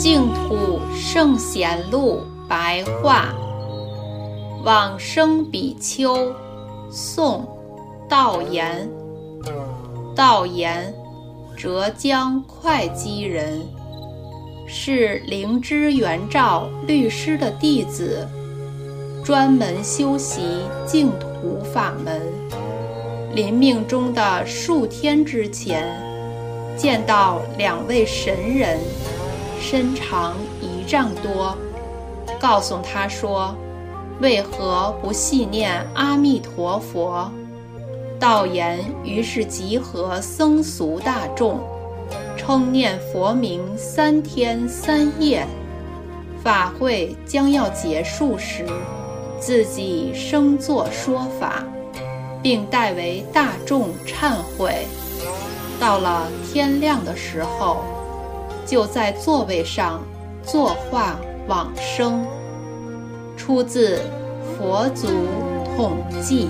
净土圣贤录白话。往生比丘，宋，道延。道延，浙江会稽人，是灵芝元照律师的弟子，专门修习净土法门。临命终的数天之前，见到两位神人，身长一丈多，告诉他说。为何不细念阿弥陀佛？道言于是集合僧俗大众，称念佛名三天三夜。法会将要结束时，自己生作说法，并代为大众忏悔。到了天亮的时候，就在座位上作画往生。出自《佛祖统记》。